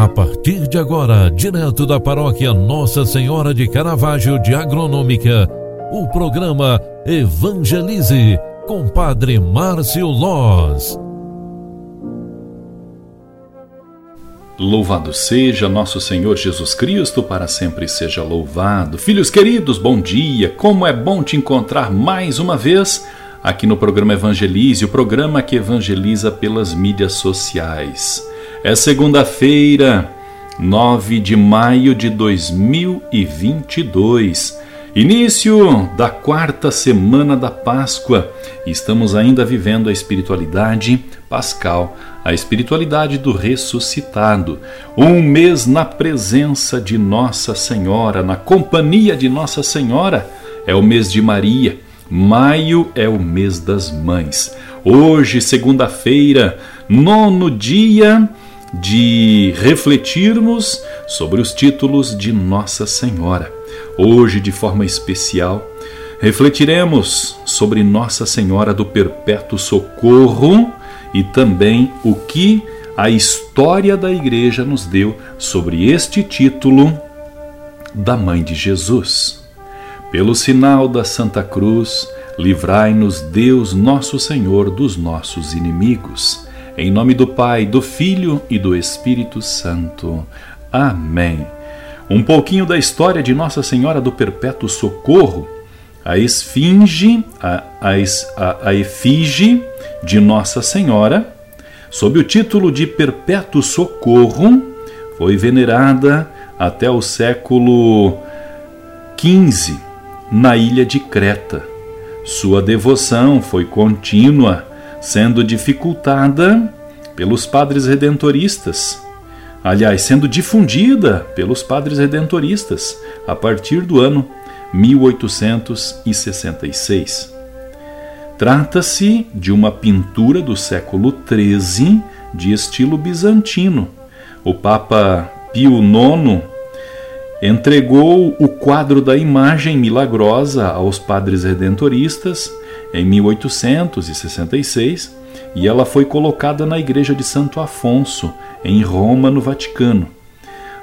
A partir de agora, direto da paróquia Nossa Senhora de Caravaggio de Agronômica, o programa Evangelize com Padre Márcio Loz. Louvado seja nosso Senhor Jesus Cristo, para sempre seja louvado. Filhos queridos, bom dia! Como é bom te encontrar mais uma vez aqui no programa Evangelize, o programa que evangeliza pelas mídias sociais. É segunda-feira, 9 de maio de 2022, início da quarta semana da Páscoa. Estamos ainda vivendo a espiritualidade pascal, a espiritualidade do ressuscitado. Um mês na presença de Nossa Senhora, na companhia de Nossa Senhora, é o mês de Maria. Maio é o mês das mães. Hoje, segunda-feira, nono dia de refletirmos sobre os títulos de Nossa Senhora. Hoje, de forma especial, refletiremos sobre Nossa Senhora do Perpétuo Socorro e também o que a história da Igreja nos deu sobre este título da Mãe de Jesus. Pelo sinal da Santa Cruz, livrai-nos Deus Nosso Senhor dos nossos inimigos. Em nome do Pai, do Filho e do Espírito Santo. Amém. Um pouquinho da história de Nossa Senhora do Perpétuo Socorro. A esfinge, a, a, a, efígie de Nossa Senhora, sob o título de Perpétuo Socorro, foi venerada até o século XV na ilha de Creta. Sua devoção foi contínua sendo dificultada pelos padres redentoristas. Aliás, sendo difundida pelos padres redentoristas a partir do ano 1866. Trata-se de uma pintura do século XIII de estilo bizantino. O Papa Pio IX entregou o quadro da imagem milagrosa aos padres redentoristas em 1866 e ela foi colocada na igreja de Santo Afonso, em Roma, no Vaticano.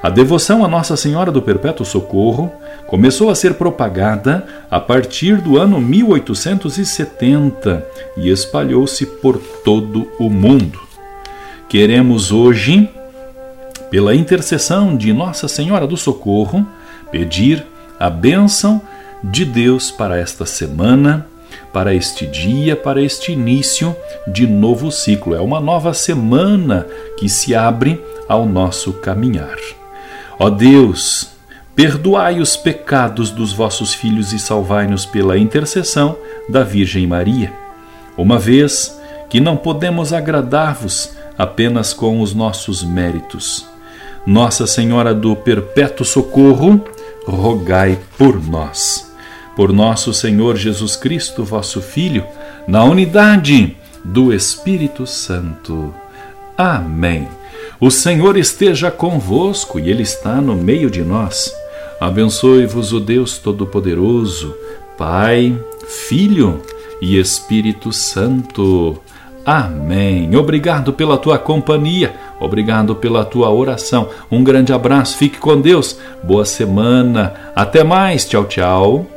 A devoção a Nossa Senhora do Perpétuo Socorro começou a ser propagada a partir do ano 1870 e espalhou-se por todo o mundo. Queremos hoje, pela intercessão de Nossa Senhora do Socorro, pedir a bênção de Deus para esta semana para este dia, para este início de novo ciclo. É uma nova semana que se abre ao nosso caminhar. Ó Deus, perdoai os pecados dos vossos filhos e salvai-nos pela intercessão da Virgem Maria. Uma vez que não podemos agradar-vos apenas com os nossos méritos. Nossa Senhora do Perpétuo Socorro, rogai por nós por nosso Senhor Jesus Cristo, vosso Filho, na unidade do Espírito Santo. Amém. O Senhor esteja convosco e Ele está no meio de nós. Abençoe-vos o Deus Todo-Poderoso, Pai, Filho e Espírito Santo. Amém. Obrigado pela tua companhia, obrigado pela tua oração. Um grande abraço, fique com Deus. Boa semana. Até mais. Tchau, tchau.